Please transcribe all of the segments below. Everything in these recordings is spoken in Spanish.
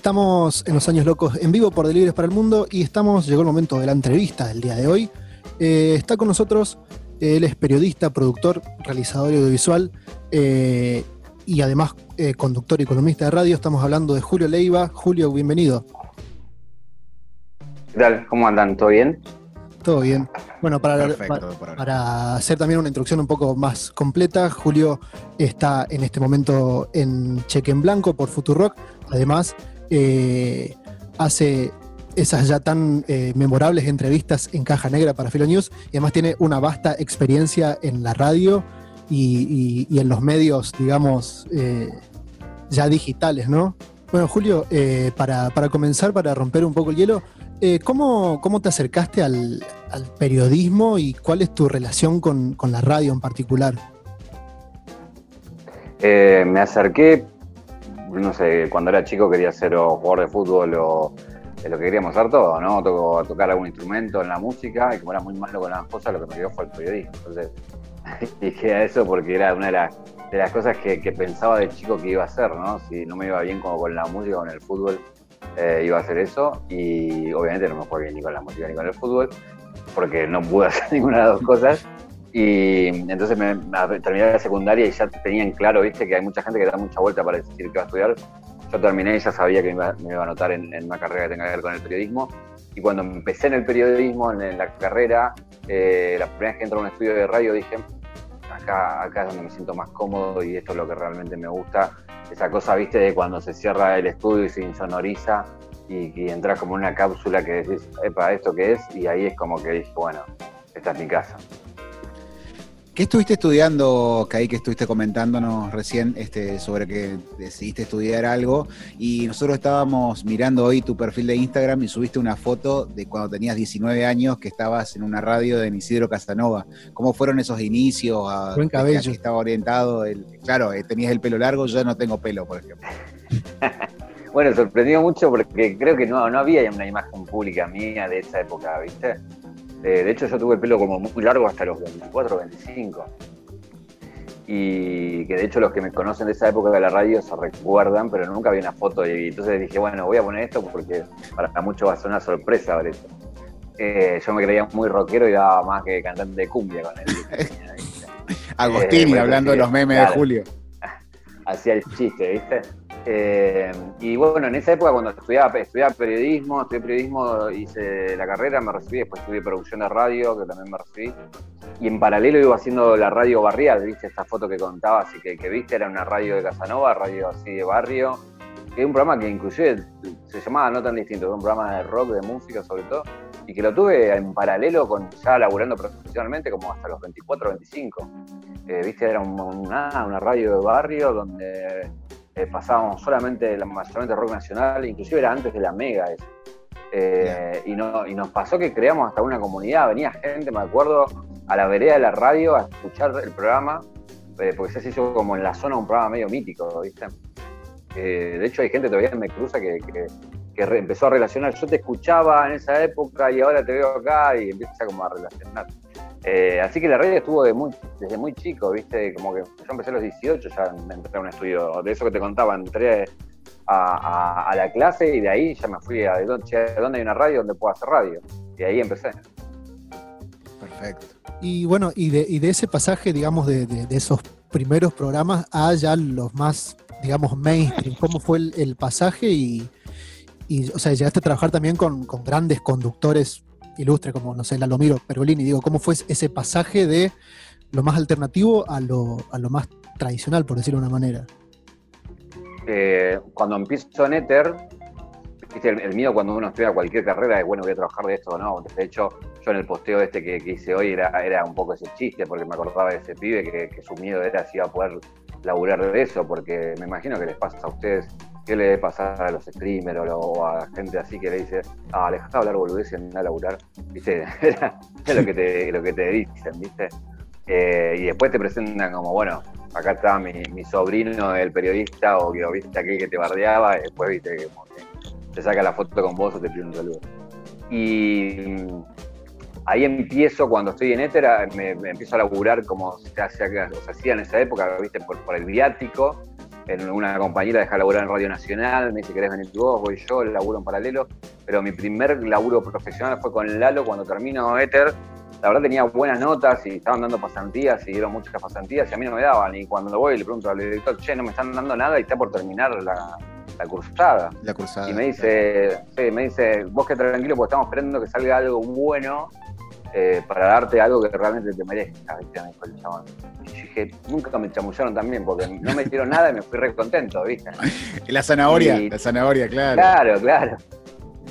Estamos en los años locos en vivo por Delibres para el Mundo y estamos, llegó el momento de la entrevista del día de hoy. Eh, está con nosotros, él es periodista, productor, realizador audiovisual eh, y además eh, conductor y columnista de radio. Estamos hablando de Julio Leiva. Julio, bienvenido. ¿Qué tal? ¿Cómo andan? ¿Todo bien? Todo bien. Bueno, para, para, hacer también una introducción un poco más completa, Julio está en este momento en Cheque en Blanco por Futurock. Además, eh, hace esas ya tan eh, memorables entrevistas en Caja Negra para Filo News y además tiene una vasta experiencia en la radio y, en los medios, digamos, eh, ya digitales, ¿no? Bueno, Julio, para, para comenzar, para romper un poco el hielo, eh, ¿cómo, te acercaste al, periodismo y cuál es tu relación con, la radio en particular? Me acerqué, no sé, cuando era chico quería ser jugador de fútbol o lo que queríamos hacer todo, ¿no? tocar algún instrumento en la música y como era muy malo con las cosas, lo que me dio fue el periodismo. Entonces dije a eso porque era una de las, cosas que, que, pensaba de chico que iba a hacer, ¿no? Si no me iba bien como con la música o con el fútbol, eh, iba a hacer eso y obviamente no me fue bien ni con la música ni con el fútbol porque no pude hacer ninguna de las dos cosas y entonces me, terminé la secundaria y ya tenían claro, viste, que hay mucha gente que da mucha vuelta para decir que va a estudiar. Yo terminé y ya sabía que me iba, a anotar en, una carrera que tenga que ver con el periodismo. Y cuando empecé en el periodismo, en, la carrera, eh, la primera vez que entré a un estudio de radio dije, acá, acá es donde me siento más cómodo y esto es lo que realmente me gusta esa cosa, viste, de cuando se cierra el estudio y se insonoriza y, y entras como en una cápsula que decís, epa, ¿esto qué es? Y ahí es como que dije, bueno, esta es mi casa. ¿Qué estuviste estudiando, Kai, que estuviste comentándonos recién este, sobre que decidiste estudiar algo? Y nosotros estábamos mirando hoy tu perfil de Instagram y subiste una foto de cuando tenías 19 años que estabas en una radio de Isidro Casanova. ¿Cómo fueron esos inicios? A, Buen cabello. Que estaba orientado. El, claro, eh, tenías el pelo largo, yo no tengo pelo, por ejemplo. bueno, sorprendió mucho porque creo que no, no había una imagen pública mía de esa época, ¿viste? Eh, de hecho, yo tuve el pelo como muy largo hasta los 24, 25. Y que de hecho los que me conocen de esa época de la radio se recuerdan, pero nunca vi una foto. Y entonces dije, bueno, voy a poner esto porque para mucho va a ser una sorpresa ver esto. Eh, yo me creía muy rockero y daba más que cantante de cumbia con él. Agostini, eh, hablando de los memes de Julio. Hacía el chiste, ¿viste? Eh, y bueno, en esa época cuando estudiaba, estudiaba periodismo, estudié periodismo, hice la carrera, me recibí, después estudié producción de radio, que también me recibí. Y en paralelo iba haciendo la radio barrial, viste esta foto que contaba, así que, viste, era una radio de Casanova, radio así de barrio. Que un programa que inclusive se llamaba No tan distinto, era un programa de rock, de música sobre todo, y que lo tuve en paralelo con ya laburando profesionalmente como hasta los 24, 25. Eh, viste, era una, una radio de barrio donde eh, pasábamos solamente, mayormente rock nacional, inclusive era antes de la mega eso. Eh, y, no, y nos pasó que creamos hasta una comunidad, venía gente, me acuerdo, a la vereda de la radio a escuchar el programa, eh, porque se hizo como en la zona un programa medio mítico, ¿viste? de hecho hay gente todavía me cruza que, que, empezó a relacionar, yo te escuchaba en esa época y ahora te veo acá y empieza como a relacionar. Eh, así que la radio estuvo de muy, desde muy chico, ¿viste? Como que yo empecé a los 18, ya entré a un estudio, de eso que te contaba, entré a, la clase y de ahí ya me fui a dónde, hay una radio donde puedo hacer radio. Y ahí empecé. Perfecto. Y bueno, y de, ese pasaje, digamos, de, esos primeros programas a ya los más, digamos, mainstream, ¿cómo fue el, pasaje? Y, y, o sea, llegaste a trabajar también con, grandes conductores ilustre como, no sé, Lalomiro Pergolini, digo, ¿cómo fue ese pasaje de lo más alternativo a lo, a lo más tradicional, por decirlo de una manera? Eh, cuando empiezo en Ether, el, miedo cuando uno estudia cualquier carrera es, bueno, voy a trabajar de esto o no. De hecho, yo en el posteo este que, hice hoy era, era un poco ese chiste, porque me acordaba de ese pibe que, que su miedo era si iba a poder laburar de eso, porque me imagino que les pasa a ustedes ¿Qué le debe pasar a los streamers o, a gente así que le dice, ah, dejá de hablar boludeces y anda a laburar? ¿Viste? es lo que te, lo que te dicen, ¿viste? Eh, y después te presentan como, bueno, acá está mi, sobrino, el periodista, o viste aquel que te bardeaba, después viste como que te saca la foto con vos o te pide un saludo. Y ahí empiezo, cuando estoy en Éter, me, empiezo a laburar como se, hacía, hacía en esa época, viste, por, por el viático en una compañera deja laburar en Radio Nacional, me dice, ¿querés venir vos? Voy yo, laburo en paralelo. Pero mi primer laburo profesional fue con Lalo cuando termino Ether. La verdad tenía buenas notas y estaban dando pasantías y dieron muchas pasantías y a mí no me daban. Y cuando voy le pregunto al director, che, no me están dando nada y está por terminar la, la cursada. La cursada. Y me dice, sí, me dice, vos que tranquilo porque estamos esperando que salga algo bueno eh, para darte algo que realmente te merezca, ¿viste? Me dijo el chabón. Y dije, nunca me chamullaron también porque no me dieron nada y me fui re contento, ¿viste? la zanahoria, la zanahoria, claro. Claro, claro.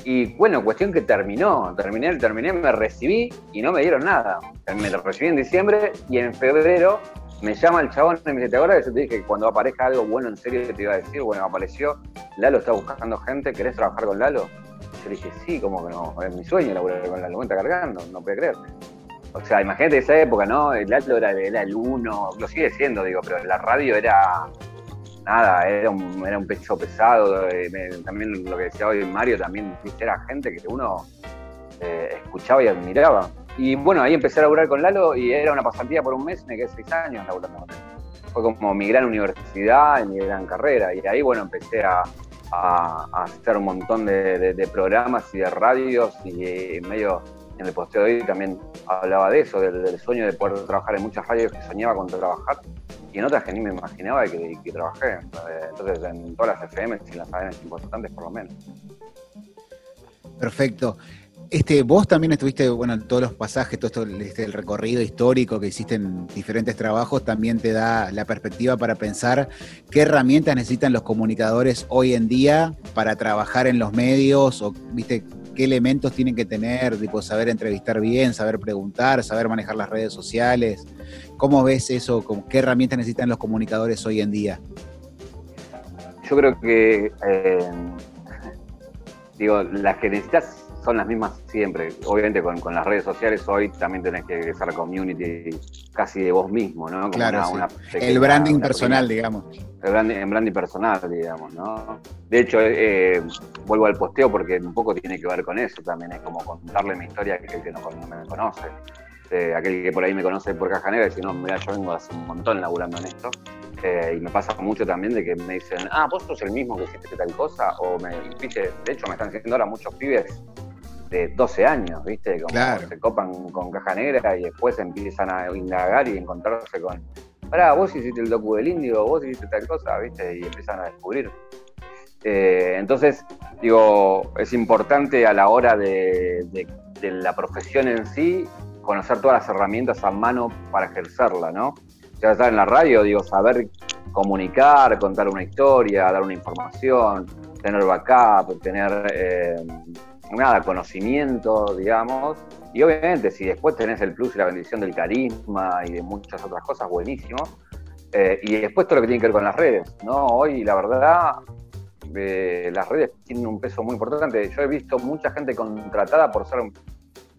Y bueno, cuestión que terminó, terminé, terminé, me recibí y no me dieron nada. Me recibí en diciembre y en febrero me llama el chabón y me dice, ¿te acuerdas que yo te dije que cuando aparezca algo bueno en serio te iba a decir? Bueno, apareció, Lalo está buscando gente, ¿querés trabajar con Lalo? Yo dije, sí, como que no, es mi sueño laburar con Lalo, me está cargando, no puede creer. O sea, imagínate esa época, ¿no? El Lalo era, el uno, lo sigue siendo, digo, pero la radio era nada, era un, era un pecho pesado. Eh, también lo que decía hoy Mario, también era gente que uno eh, escuchaba y admiraba. Y bueno, ahí empecé a laburar con Lalo y era una pasantía por un mes, me quedé seis años laburando con él. Fue como mi gran universidad, mi gran carrera. Y ahí, bueno, empecé a, hacer un montón de, programas y de radios y en medio en el posteo de hoy también hablaba de eso, del, sueño de poder trabajar en muchas radios que soñaba con trabajar y en otras que ni me imaginaba que, que trabajé. Entonces, en todas las FM y las ADN importantes por lo menos. Perfecto. Este, vos también estuviste, bueno, en todos los pasajes, todo esto, este, el recorrido histórico que hiciste en diferentes trabajos, también te da la perspectiva para pensar qué herramientas necesitan los comunicadores hoy en día para trabajar en los medios, o viste, qué elementos tienen que tener, tipo saber entrevistar bien, saber preguntar, saber manejar las redes sociales. ¿Cómo ves eso? ¿Qué herramientas necesitan los comunicadores hoy en día? Yo creo que, eh, digo, las que necesitas son las mismas siempre. Obviamente con, las redes sociales hoy también tenés que ser community casi de vos mismo, ¿no? claro, el branding personal, digamos. El branding, branding personal, digamos, ¿no? De hecho, eh, vuelvo al posteo porque un poco tiene que ver con eso también, es como contarle mi historia a aquel que no, me conoce. Eh, aquel que por ahí me conoce por Caja Negra si no, mira, yo vengo hace un montón laburando en esto. Eh, y me pasa mucho también de que me dicen, ah, vos sos el mismo que hiciste tal cosa, o me, viste, de hecho me están diciendo ahora muchos pibes de 12 años, ¿viste? Como se copan con caja negra y después empiezan a indagar y encontrarse con, pará, vos hiciste el docu del indio, vos hiciste tal cosa, ¿viste? Y empiezan a descubrir. Eh, entonces, digo, es importante a la hora de, la profesión en sí conocer todas las herramientas a mano para ejercerla, ¿no? Ya estar en la radio, digo, saber comunicar, contar una historia, dar una información, tener backup, tener eh, nada, conocimiento, digamos. Y obviamente, si después tenés el plus y la bendición del carisma y de muchas otras cosas, buenísimo. Eh, y después todo lo que tiene que ver con las redes, ¿no? Hoy, la verdad, eh, las redes tienen un peso muy importante. Yo he visto mucha gente contratada por ser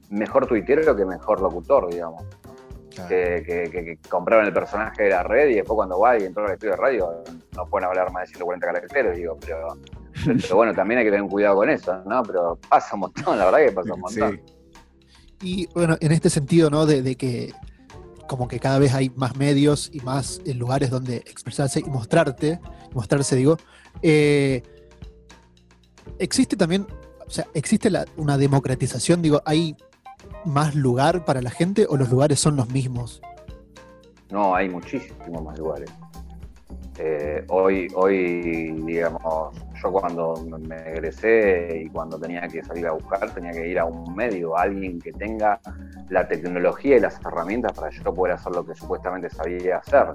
mejor tuitero que mejor locutor, digamos. Que, compraron el personaje de la red y después cuando va y entró al estudio de radio no pueden hablar más de 140 caracteres, digo, pero pero bueno, también hay que tener cuidado con eso, ¿no? Pero pasa un montón, la verdad que pasa un montón. Y bueno, en este sentido, ¿no? De, que como que cada vez hay más medios y más eh, lugares donde expresarse y mostrarte, mostrarse, digo, eh, existe también, o sea, existe una democratización, digo, ¿hay más lugar para la gente o los lugares son los mismos? No, hay muchísimos más lugares. Eh, hoy, hoy, digamos, yo cuando me egresé y cuando tenía que salir a buscar, tenía que ir a un medio, a alguien que tenga la tecnología y las herramientas para yo poder hacer lo que supuestamente sabía hacer.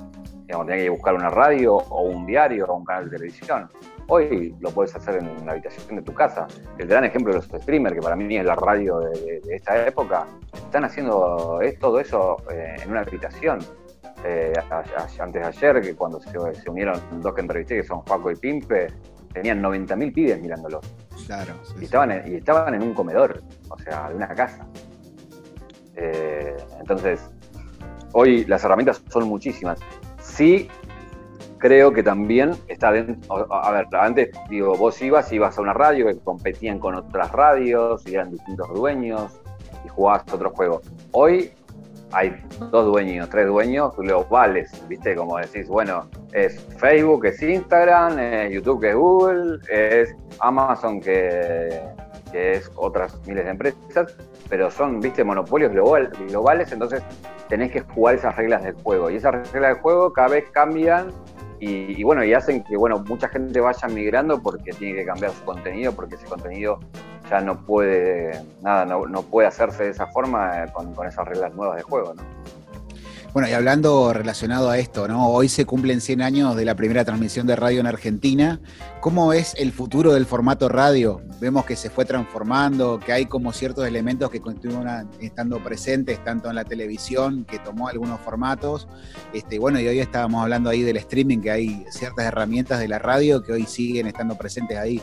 Digamos, tenía que buscar una radio o un diario o un canal de televisión. Hoy lo puedes hacer en la habitación de tu casa. El gran ejemplo de los streamers, que para mí es la radio de, esta época, están haciendo todo eso eh, en una habitación. Eh, antes de ayer, que cuando se, unieron dos que entrevisté, que son Paco y Pimpe, tenían 90.000 pibes mirándolo. Claro. y, estaban en, y estaban en un comedor, o sea, de una casa. Eh, entonces, hoy las herramientas son muchísimas. Sí, creo que también está dentro. A ver, antes, digo, vos ibas, ibas a una radio que competían con otras radios y eran distintos dueños y jugabas otro juego. Hoy hay dos dueños, tres dueños globales, ¿viste? Como decís, bueno, Es Facebook, es Instagram, es YouTube, que es Google, es Amazon, que, es otras miles de empresas, pero son, viste, monopolios global, globales, entonces tenés que jugar esas reglas del juego. Y esas reglas del juego cada vez cambian y, bueno, y hacen que bueno, mucha gente vaya migrando porque tiene que cambiar su contenido, porque ese contenido ya no puede, nada, no, puede hacerse de esa forma eh, con, con esas reglas nuevas de juego, ¿no? Bueno, y hablando relacionado a esto, ¿no? Hoy se cumplen 100 años de la primera transmisión de radio en Argentina. ¿Cómo es el futuro del formato radio? Vemos que se fue transformando, que hay como ciertos elementos que continúan estando presentes, tanto en la televisión, que tomó algunos formatos. Este, bueno, y hoy estábamos hablando ahí del streaming, que hay ciertas herramientas de la radio que hoy siguen estando presentes ahí.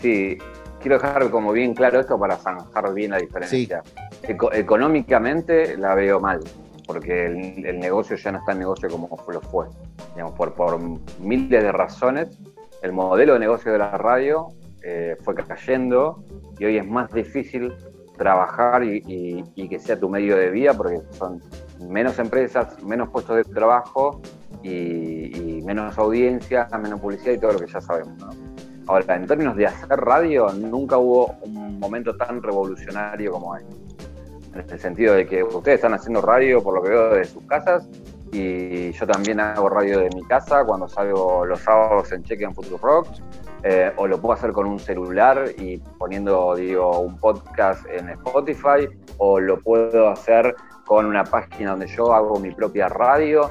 Sí, quiero dejar como bien claro esto para zanjar bien la diferencia. Económicamente la veo mal, porque el, negocio ya no está en negocio como lo fue. Digamos, por, miles de razones, el modelo de negocio de la radio eh, fue cayendo y hoy es más difícil trabajar y, que sea tu medio de vida porque son menos empresas, menos puestos de trabajo y, menos audiencia, menos publicidad y todo lo que ya sabemos. Ahora, en términos de hacer radio, nunca hubo un momento tan revolucionario como este. En el sentido de que ustedes están haciendo radio, por lo que veo, de sus casas, y yo también hago radio de mi casa cuando salgo los sábados en Cheque en Futuro Rock, eh, o lo puedo hacer con un celular y poniendo, digo, un podcast en Spotify, o lo puedo hacer con una página donde yo hago mi propia radio,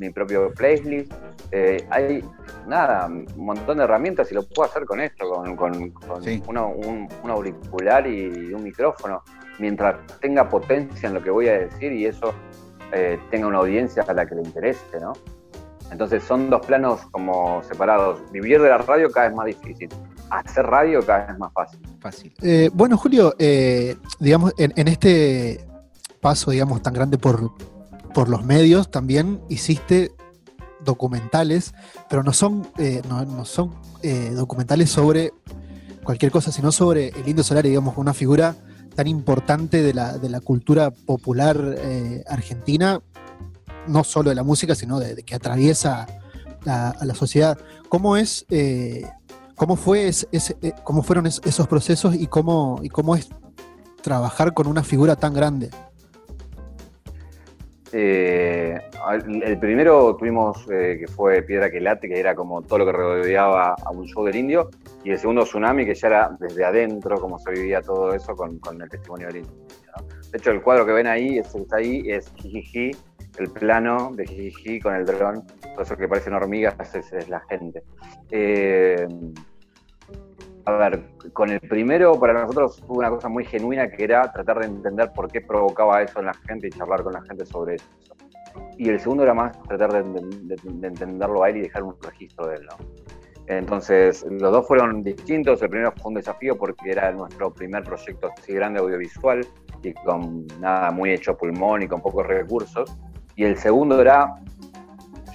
mi, propio playlist. Eh, hay nada, un montón de herramientas y lo puedo hacer con esto, con, un, auricular y un micrófono, mientras tenga potencia en lo que voy a decir y eso eh, tenga una audiencia a la que le interese, ¿no? Entonces son dos planos como separados. Vivir de la radio cada vez más difícil. Hacer radio cada vez más fácil. Fácil. Eh, bueno, Julio, digamos, en, este paso, digamos, tan grande por, por los medios, también hiciste documentales, pero no son, eh, no, son eh, documentales sobre cualquier cosa, sino sobre el Indio Solari, digamos, una figura tan importante de la, de la cultura popular eh, argentina, no solo de la música, sino de, que atraviesa a la sociedad. ¿Cómo es, cómo fue ese, cómo fueron esos procesos y cómo, y cómo es trabajar con una figura tan grande? Eh, el primero tuvimos eh, que fue Piedra que late, que era como todo lo que rodeaba a un show del indio, y el segundo Tsunami, que ya era desde adentro, como se vivía todo eso con, el testimonio del indio. De hecho, el cuadro que ven ahí, que está ahí, es Jijiji, el plano de Jijiji con el dron, todo eso que parecen hormigas es, es la gente. Eh, a ver, con el primero para nosotros fue una cosa muy genuina que era tratar de entender por qué provocaba eso en la gente y charlar con la gente sobre eso. Y el segundo era más tratar de, entenderlo a él y dejar un registro de él. ¿no? Entonces, los dos fueron distintos. El primero fue un desafío porque era nuestro primer proyecto así grande audiovisual y con nada muy hecho pulmón y con pocos recursos. Y el segundo era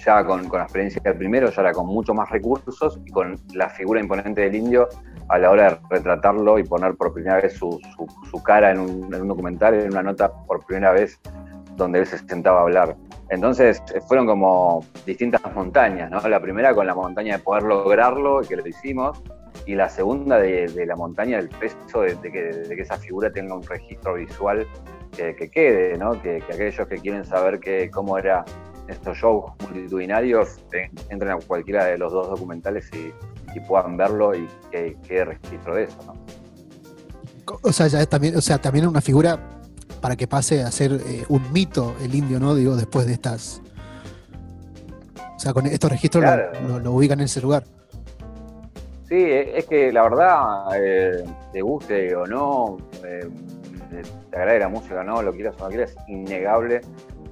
ya con, con la experiencia del primero, ya era con mucho más recursos y con la figura imponente del indio a la hora de retratarlo y poner por primera vez su, su, cara en un, documental, en una nota por primera vez donde él se sentaba a hablar. Entonces fueron como distintas montañas, ¿no? La primera con la montaña de poder lograrlo que lo hicimos, y la segunda de, la montaña del peso de, que, esa figura tenga un registro visual que, quede, ¿no? Que, aquellos que quieren saber que, cómo era estos shows multitudinarios entren a cualquiera de los dos documentales y, y puedan verlo y que quede registro de eso, ¿no? O sea, ya también, o sea, también una figura para que pase a ser eh, un mito el indio, ¿no? Digo, después de estas. O sea, con estos registros lo, ubican en ese lugar. Sí, e, es que la verdad, eh, te guste o no, eh, te agrade la música o no, lo quieras o no quieras, es innegable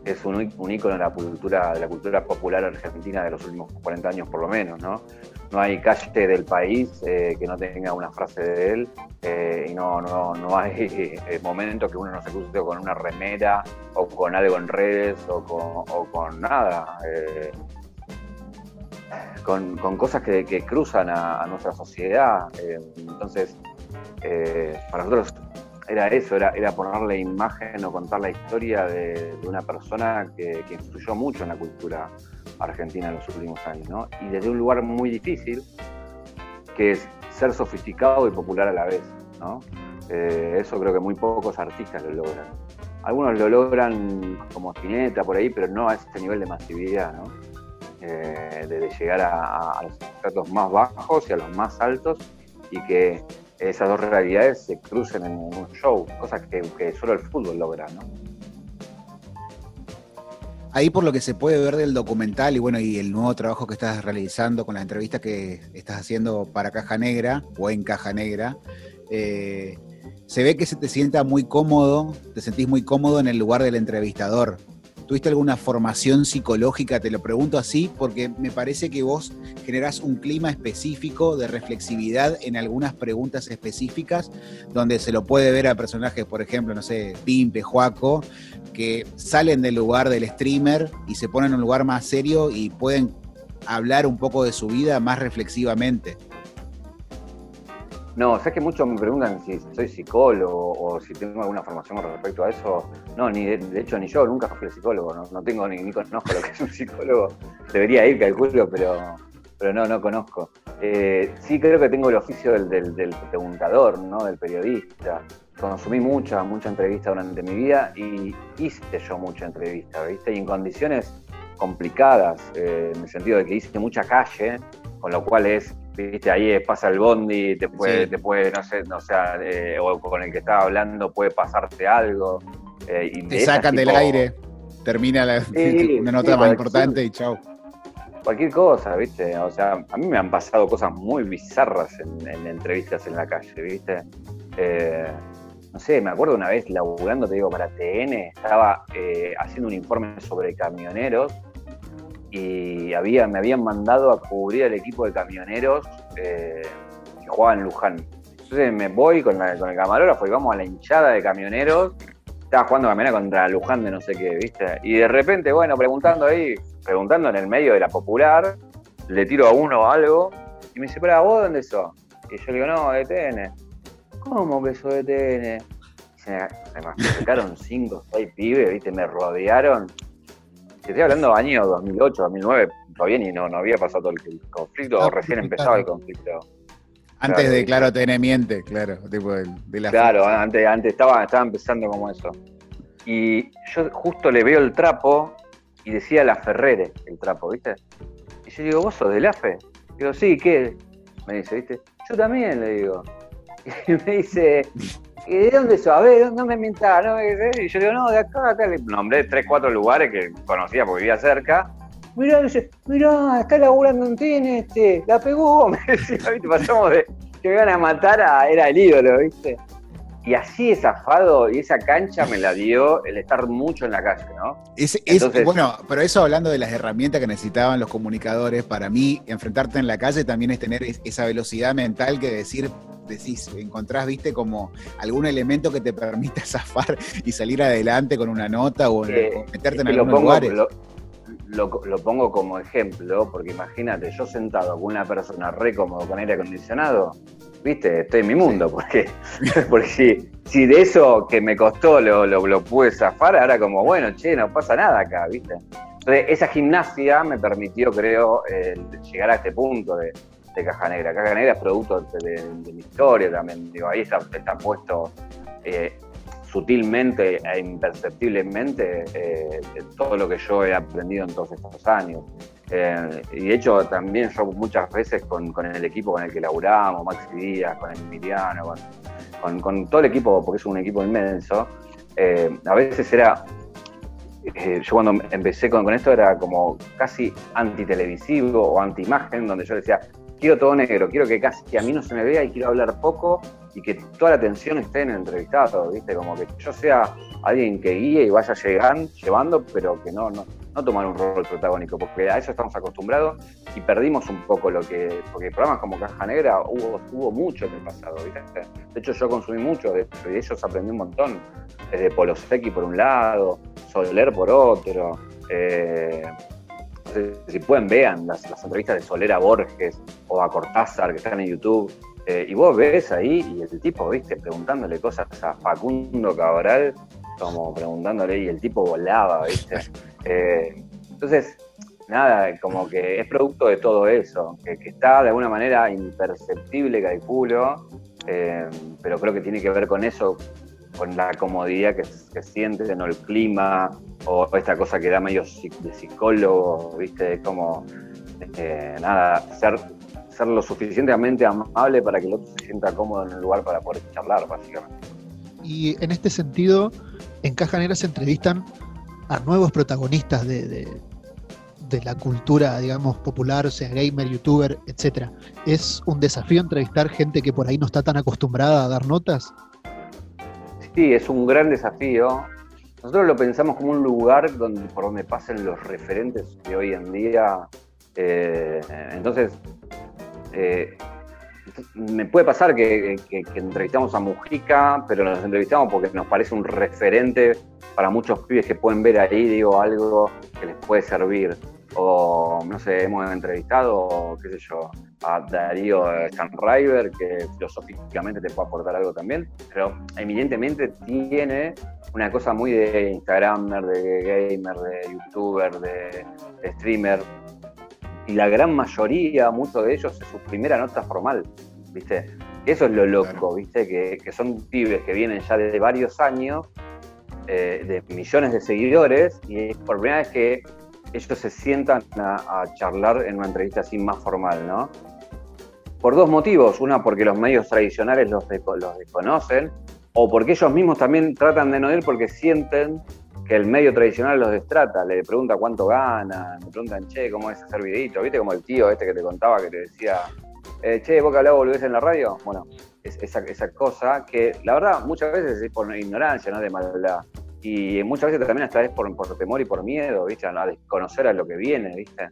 es un, un ícono de la cultura, de la cultura popular argentina de los últimos 40 años por lo menos, ¿no? No hay calle del país eh, que no tenga una frase de él eh, y no, no, no hay eh, momento que uno no se cruce con una remera o con algo en redes o con, nada. Con, cosas que, cruzan a, nuestra sociedad. entonces, para nosotros era eso, era, era ponerle imagen o contar la historia de, una persona que, influyó mucho en la cultura Argentina en los últimos años, ¿no? Y desde un lugar muy difícil, que es ser sofisticado y popular a la vez, ¿no? Eh, eso creo que muy pocos artistas lo logran. Algunos lo logran como Spinetta por ahí, pero no a este nivel de masividad, ¿no? Eh, de, llegar a, los estratos más bajos y a los más altos y que esas dos realidades se crucen en un show, cosas que, solo el fútbol logra, ¿no? Ahí por lo que se puede ver del documental y bueno, y el nuevo trabajo que estás realizando con la entrevista que estás haciendo para Caja Negra o en Caja Negra, eh, se ve que se te sienta muy cómodo, te sentís muy cómodo en el lugar del entrevistador. ¿Tuviste alguna formación psicológica? Te lo pregunto así porque me parece que vos generás un clima específico de reflexividad en algunas preguntas específicas, donde se lo puede ver a personajes, por ejemplo, no sé, Pimpe, Juaco, que salen del lugar del streamer y se ponen en un lugar más serio y pueden hablar un poco de su vida más reflexivamente. No, sé que muchos me preguntan si soy psicólogo o si tengo alguna formación respecto a eso. No, ni de, hecho ni yo nunca fui psicólogo, no, tengo ni, conozco lo que es un psicólogo. Debería ir, calculo, pero, pero no, no conozco. Eh, sí creo que tengo el oficio del, del, preguntador, ¿no? del periodista. Consumí mucha, mucha entrevista durante mi vida y hice yo mucha entrevista, ¿viste? Y en condiciones complicadas, eh, en el sentido de que hice mucha calle, con lo cual es viste, ahí pasa el bondi, te puede, te puede no sé, no sea, eh, o con el que estaba hablando puede pasarte algo. Eh, y te sacan del aire, termina la, una nota más importante y chao. Cualquier cosa, viste, o sea, a mí me han pasado cosas muy bizarras en, entrevistas en la calle, viste. Eh, no sé, me acuerdo una vez laburando, te digo, para TN, estaba haciendo un informe sobre camioneros y había, me habían mandado a cubrir el equipo de camioneros eh, que jugaba en Luján. Entonces me voy con, con el camarógrafo y vamos a la hinchada de camioneros. Estaba jugando camionera contra Luján de no sé qué, ¿viste? Y de repente, bueno, preguntando ahí, preguntando en el medio de la popular, le tiro a uno algo y me dice, pero vos dónde sos? Y yo le digo, no, de TN. ¿Cómo que sos de TN? se me, me cinco, seis pibes, ¿viste? Me rodearon estoy hablando de año 2008, 2009, todavía ni no, no había pasado el conflicto, o recién empezaba el conflicto. Antes de, claro, te miente, claro, tipo de, la Claro, antes, antes estaba, estaba empezando como eso. Y yo justo le veo el trapo y decía la Ferrere, el trapo, ¿viste? Y yo digo, ¿vos sos del AFE? Digo, sí, ¿qué? Me dice, ¿viste? Yo también, le digo. Y me dice, ¿Y de dónde sos? A ver, no me mientas, ¿no? Y yo digo, no, de acá, acá. Le nombré tres, cuatro lugares que conocía porque vivía cerca. Mirá, mirá, está laburando en TN, este, la pegó, me decía, ¿viste? Pasamos de que me iban a matar a, era el ídolo, ¿viste? Y así esa zafado y esa cancha me la dio el estar mucho en la calle, ¿no? Es, bueno, pero eso hablando de las herramientas que necesitaban los comunicadores, para mí, enfrentarte en la calle también es tener esa velocidad mental que decir, decís, encontrás, viste, como algún elemento que te permita zafar y salir adelante con una nota o, meterte en algunos lugares. Lo, pongo como ejemplo, porque imagínate, yo sentado con una persona re cómodo con aire acondicionado, viste, estoy en mi mundo, porque, porque si, si de eso que me costó lo, lo, pude zafar, ahora como, bueno, che, no pasa nada acá, viste. Entonces, esa gimnasia me permitió, creo, llegar a este punto de, Caja Negra. Caja Negra es producto de, mi historia también. Digo, ahí está, puesto eh, sutilmente e imperceptiblemente eh, todo lo que yo he aprendido en todos estos años. Eh, y de hecho también yo muchas veces con, el equipo con el que laburamos, Maxi Díaz, con Emiliano, con, con, todo el equipo, porque es un equipo inmenso, a veces era yo cuando empecé con, con, esto era como casi antitelevisivo o anti-imagen, donde yo decía, quiero todo negro, quiero que casi a mí no se me vea y quiero hablar poco y que toda la atención esté en el entrevistado, ¿viste? Como que yo sea alguien que guíe y vaya llegando, llevando, pero que no, no, no tomar un rol protagónico, porque a eso estamos acostumbrados y perdimos un poco lo que, porque programas como Caja Negra hubo, hubo mucho en el pasado, ¿viste? De hecho yo consumí mucho de, de ellos, aprendí un montón, desde Polosecchi por un lado, Soler por otro, eh, si pueden, vean las, entrevistas de Solera Borges o a Cortázar que están en YouTube. Eh, y vos ves ahí y el tipo, viste, preguntándole cosas a Facundo Cabral, como preguntándole, y el tipo volaba, viste. Eh, entonces, nada, como que es producto de todo eso, que, está de alguna manera imperceptible, calculo, eh, pero creo que tiene que ver con eso, con la comodidad que, que sientes, ¿no? el clima, o esta cosa que da medio de psicólogo, ¿viste? Como, eh, nada, ser, ser lo suficientemente amable para que el otro se sienta cómodo en el lugar para poder charlar, básicamente. Y en este sentido, en Caja Negra se entrevistan a nuevos protagonistas de, la cultura, digamos, popular, sea gamer, youtuber, etcétera. ¿Es un desafío entrevistar gente que por ahí no está tan acostumbrada a dar notas? Sí, es un gran desafío. Nosotros lo pensamos como un lugar donde, por donde pasen los referentes de hoy en día. Eh, entonces, eh, me puede pasar que, entrevistamos a Mujica, pero nos entrevistamos porque nos parece un referente para muchos pibes que pueden ver ahí, digo, algo que les puede servir. O, no sé, hemos entrevistado, qué sé yo, a Darío Schanreiber, que filosóficamente te puede aportar algo también, pero eminentemente tiene una cosa muy de Instagramer, de gamer, de youtuber, de streamer, y la gran mayoría, muchos de ellos, es su primera nota formal, ¿viste? Eso es lo loco, ¿viste? Que, son pibes que vienen ya desde varios años, eh, de millones de seguidores, y es por primera vez que ellos se sientan a, charlar en una entrevista así más formal, ¿no? Por dos motivos. Una, porque los medios tradicionales los, los desconocen, o porque ellos mismos también tratan de no ir porque sienten que el medio tradicional los destrata, le pregunta cuánto ganan, le preguntan, che, ¿cómo es hacer videito? ¿Viste como el tío este que te contaba que te decía, eh, che, vos que hablabas volvés en la radio? Bueno, esa, esa cosa que la verdad muchas veces es por ignorancia, no de maldad. Y muchas veces también hasta es por, por temor y por miedo, ¿viste? A desconocer a lo que viene, ¿viste?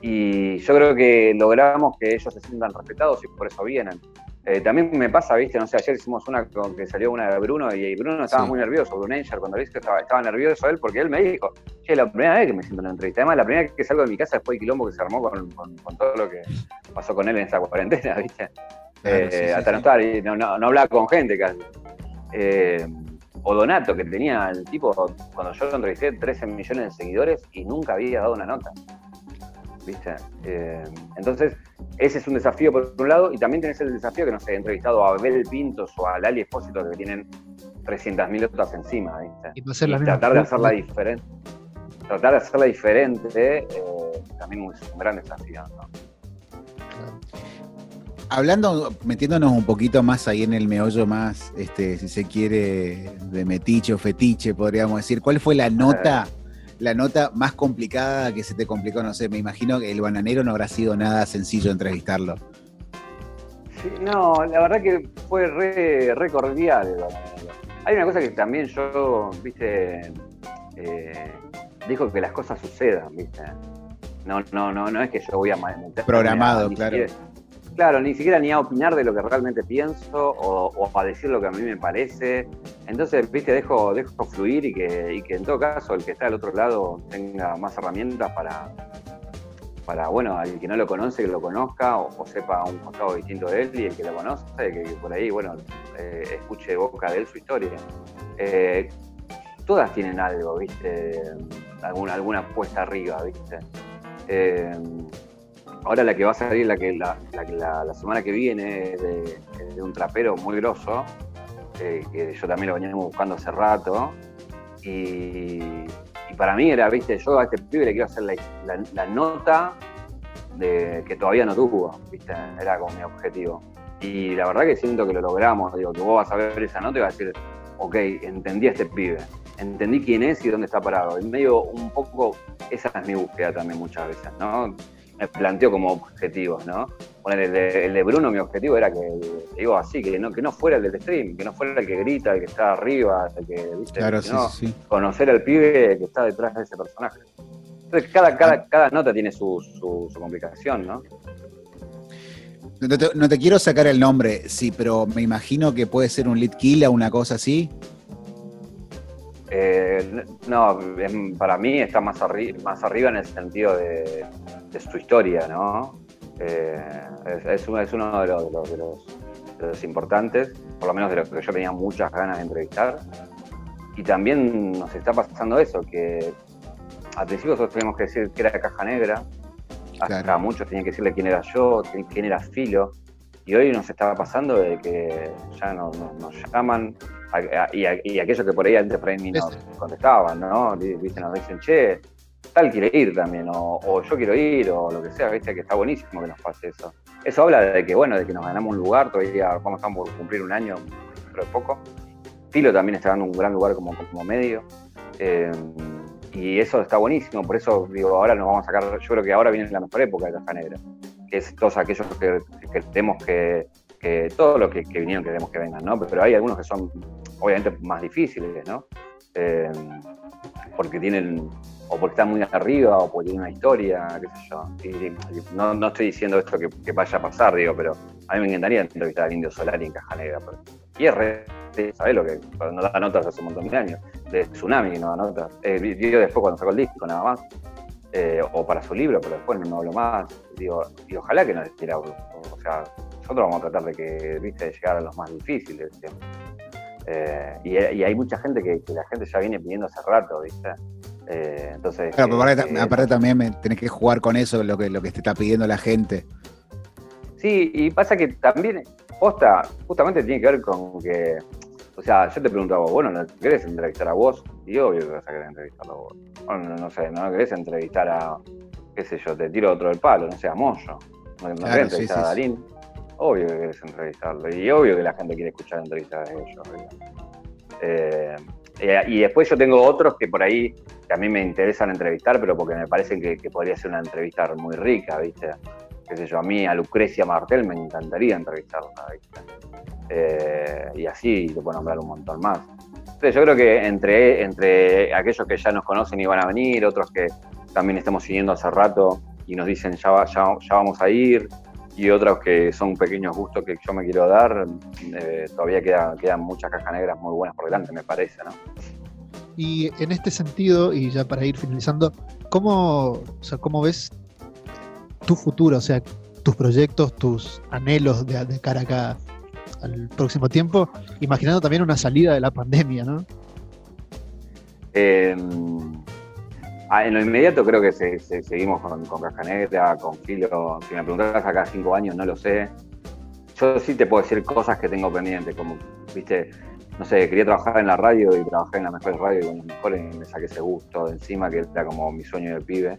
Y yo creo que logramos que ellos se sientan respetados y por eso vienen. Eh, también me pasa, viste, no sé, ayer hicimos una con que salió una de Bruno y, Bruno estaba muy nervioso, Bruno Anger, cuando lo hice estaba, estaba nervioso él porque él me dijo, che, la primera vez que me siento en una entrevista, además la primera vez que salgo de mi casa después del quilombo que se armó con, todo lo que pasó con él en esta cuarentena, viste. Eh, hasta no estar, no, no, hablaba con gente casi. Eh, o Donato, que tenía el tipo, cuando yo lo entrevisté, 13 millones de seguidores y nunca había dado una nota. ¿Viste? entonces, ese es un desafío por un lado, y también tenés el desafío que, no sé, he entrevistado a Abel Pintos o a Lali Espósito que tienen 300.000 notas encima, ¿viste? Y, tratar de hacerla diferente. Tratar de hacerla diferente eh, también es un gran desafío, Hablando, metiéndonos un poquito más ahí en el meollo más, este, si se quiere, de metiche o fetiche, podríamos decir, ¿cuál fue la nota la nota más complicada que se te complicó? No sé, me imagino que el bananero no habrá sido nada sencillo entrevistarlo. Sí, no, la verdad que fue re, cordial Hay una cosa que también yo, viste, eh, dijo que las cosas sucedan, viste. No, no, no, no es que yo voy a meter. Programado, claro. Claro, ni siquiera ni a opinar de lo que realmente pienso o, a decir lo que a mí me parece. Entonces, viste, dejo, dejo fluir y que, en todo caso el que está al otro lado tenga más herramientas para, para bueno, al que no lo conoce, que lo conozca o, sepa un costado distinto de él y el que lo conoce, que, por ahí, bueno, eh, escuche boca de él su historia. Eh, todas tienen algo, viste, alguna, alguna puesta arriba, viste. Eh, Ahora la que va a salir la que la, la, semana que viene es de, un trapero muy grosso, eh, que yo también lo veníamos buscando hace rato. Y, para mí era, viste, yo a este pibe le quiero hacer la, nota de que todavía no tuvo, viste, era como mi objetivo. Y la verdad que siento que lo logramos, digo, que vos vas a ver esa nota y vas a decir, ok, entendí a este pibe, entendí quién es y dónde está parado. Medio un poco, esa es mi búsqueda también muchas veces, ¿no? Me planteo como objetivos, ¿no? Bueno, el de, Bruno, mi objetivo era que, digo así, que no, que no fuera el del stream, que no fuera el que grita, el que está arriba, el que, ¿viste? Claro, sí, sí. conocer al pibe que está detrás de ese personaje. Entonces, cada, cada, ah. cada nota tiene su, su, complicación, ¿no? No te, quiero sacar el nombre, sí, pero me imagino que puede ser un lead kill o una cosa así. Eh, no, para mí está más, más arriba en el sentido de, su historia, ¿no? Eh, es, uno, de los, importantes, por lo menos de los que yo tenía muchas ganas de entrevistar. Y también nos está pasando eso, que al principio nosotros teníamos que decir que era caja negra, hasta muchos tenían que decirle quién era yo, quién era Filo, y hoy nos estaba pasando de que ya no, nos llaman, y, aquellos que por ahí antes por ahí nos contestaban, ¿no? ¿Viste? Nos dicen, che, tal quiere ir también, o, yo quiero ir, o lo que sea, ¿viste? Que está buenísimo que nos pase eso. Eso habla de que, bueno, de que nos ganamos un lugar, todavía vamos, estamos por cumplir un año, pero de poco. Filo también está dando un gran lugar como, como medio. Eh, y eso está buenísimo, por eso digo, ahora nos vamos a sacar, yo creo que ahora viene la mejor época de Caja Negra, que es todos aquellos que, que tenemos que, que todos los que, vinieron queremos que vengan, ¿no? Pero hay algunos que son obviamente más difíciles, ¿no? Eh, porque tienen, o porque están muy arriba, o porque tienen una historia, qué sé yo. No, no, estoy diciendo esto que, vaya a pasar, digo, pero a mí me encantaría entrevistar al Indio Solari en Caja Negra. Y es re, ¿sabés lo que? No da notas hace un montón de años de Tsunami, no anota. Eh, vio después cuando sacó el disco, nada más. Eh, o para su libro, pero después no hablo más. Digo, y ojalá que nos estira. O sea, nosotros vamos a tratar de que, viste, llegar a los más difíciles. Eh, y, hay mucha gente que, la gente ya viene pidiendo hace rato, ¿viste? Eh, entonces. Claro, pero aparte, también me, tenés que jugar con eso, lo que, lo que te está pidiendo la gente. Sí, y pasa que también, posta, justamente tiene que ver con que o sea, yo te preguntaba, bueno, ¿no querés entrevistar a vos? Y obvio que vas a querer entrevistarlo a vos. Bueno, no, sé, ¿no querés entrevistar a, qué sé yo, te tiro otro del palo, no sé, a Moyo. ¿No, querés entrevistar a Darín? Obvio que querés entrevistarlo. Y obvio que la gente quiere escuchar entrevistas de ellos. Eh, y después yo tengo otros que por ahí que a mí me interesan entrevistar, pero porque me parecen que, podría ser una entrevista muy rica, ¿viste? Qué sé yo, a mí, a Lucrecia Martel me encantaría entrevistarla, ¿viste? Eh, y así te puedo nombrar un montón más. Entonces yo creo que entre, entre aquellos que ya nos conocen y van a venir, otros que también estamos siguiendo hace rato y nos dicen ya, ya, ya vamos a ir, y otros que son pequeños gustos que yo me quiero dar, eh, todavía queda, quedan muchas cajas negras muy buenas por delante, me parece, ¿no? Y en este sentido, y ya para ir finalizando, ¿cómo, o sea, cómo ves tu futuro? O sea, tus proyectos, tus anhelos de, de cara acá al próximo tiempo, imaginando también una salida de la pandemia, ¿no? Eh, en lo inmediato creo que seguimos con, con con Filo. Si me preguntas acá cinco años, no lo sé. Yo sí te puedo decir cosas que tengo pendientes, como, viste, no sé, quería trabajar en la radio y trabajé en la mejor radio y con los mejores me saqué ese gusto de encima, que era como mi sueño de pibe.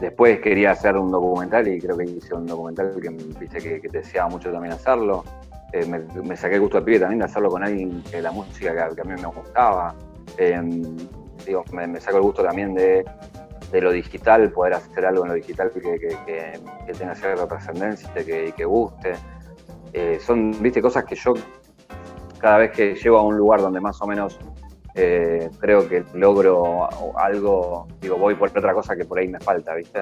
Después quería hacer un documental y creo que hice un documental que, viste, que, deseaba mucho también hacerlo. Eh, me, saqué el gusto de pibe también de hacerlo con alguien que la música que, a mí me gustaba. Em, me, saco el gusto también de, lo digital, poder hacer algo en lo digital que, tenga cierta trascendencia y que, guste. Eh, son, viste, cosas que yo cada vez que llego a un lugar donde más o menos eh, creo que logro algo, digo, voy por otra cosa que por ahí me falta, ¿viste?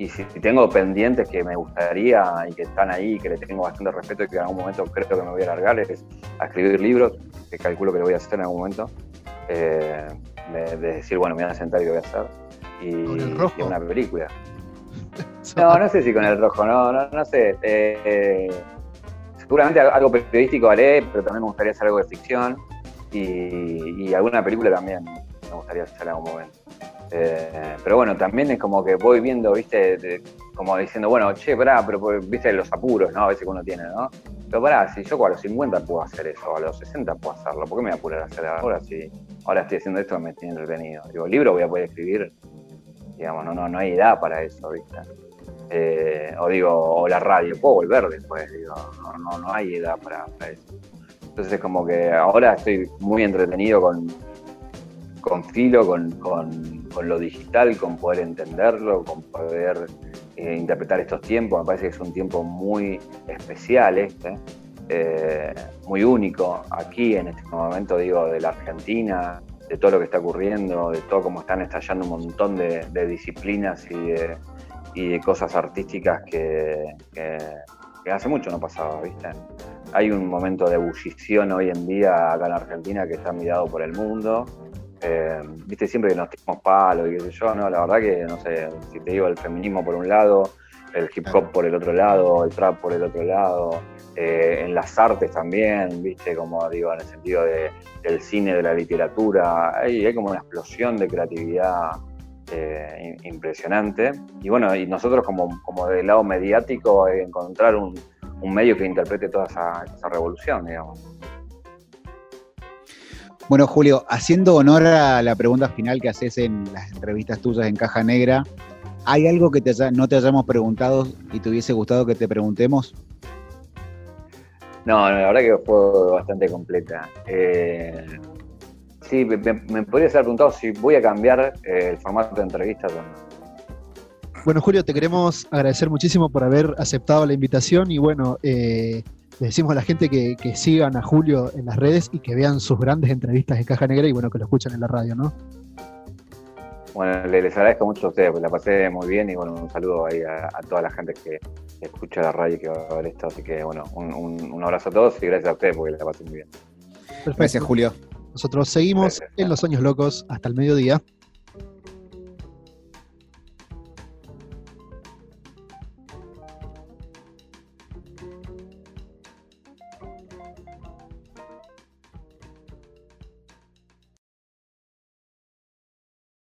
y si tengo pendientes que me gustaría y que están ahí, que le tengo bastante respeto y que en algún momento creo que me voy a largar, es a escribir libros, que calculo que lo voy a hacer en algún momento, eh, de, decir, bueno, me voy a sentar y voy a hacer. Y, una película. no, no sé si con el rojo, no, no, sé. Eh, seguramente algo periodístico haré, pero también me gustaría hacer algo de ficción y, y alguna película también me gustaría hacer en algún momento. Eh, pero bueno, también es como que voy viendo, viste, como diciendo, bueno, che, pará, pero viste los apuros, ¿no? A veces que uno tiene, ¿no? Pero pará, si yo a los 50 puedo hacer eso, a los 60 puedo hacerlo, ¿por qué me voy a apurar a hacer ahora si ahora estoy haciendo esto que me tiene entretenido? Digo, el libro voy a poder escribir, digamos, no, no, no hay edad para eso, ¿viste? Eh, o digo, o la radio, puedo volver después, digo, no, no, no hay edad para, eso. Entonces es como que ahora estoy muy entretenido con, con filo, con, lo digital, con poder entenderlo, con poder eh, interpretar estos tiempos. Me parece que es un tiempo muy especial este, eh, muy único aquí en este momento, digo, de la Argentina, de todo lo que está ocurriendo, de todo cómo están estallando un montón de, disciplinas y de, cosas artísticas que, que hace mucho no pasaba, ¿viste? Hay un momento de ebullición hoy en día acá en Argentina que está mirado por el mundo eh, viste siempre que nos tiramos palos y qué sé yo, no, la verdad que no sé, si te digo el feminismo por un lado, el hip hop por el otro lado, el trap por el otro lado, eh, en las artes también, viste, como digo, en el sentido de, del cine, de la literatura, hay, hay como una explosión de creatividad eh, impresionante. Y bueno, y nosotros como, como del lado mediático, encontrar un, medio que interprete toda esa, esa revolución, digamos. Bueno, Julio, haciendo honor a la pregunta final que haces en las entrevistas tuyas en Caja Negra, ¿hay algo que no te hayamos preguntado y te hubiese gustado que te preguntemos? No, la verdad que fue bastante completa. Eh, sí, me, me, podrías haber preguntado si voy a cambiar eh, el formato de entrevistas Bueno, Julio, te queremos agradecer muchísimo por haber aceptado la invitación y bueno, eh, le decimos a la gente que, sigan a Julio en las redes y que vean sus grandes entrevistas en Caja Negra y bueno, que lo escuchen en la radio, ¿no? Bueno, les agradezco mucho a ustedes, pues la pasé muy bien y bueno, un saludo ahí a, toda la gente que escucha la radio y que va a ver esto. Así que bueno, un, abrazo a todos y gracias a ustedes porque la pasé muy bien. Gracias, Julio. Nosotros seguimos en Los Sueños Locos hasta el mediodía.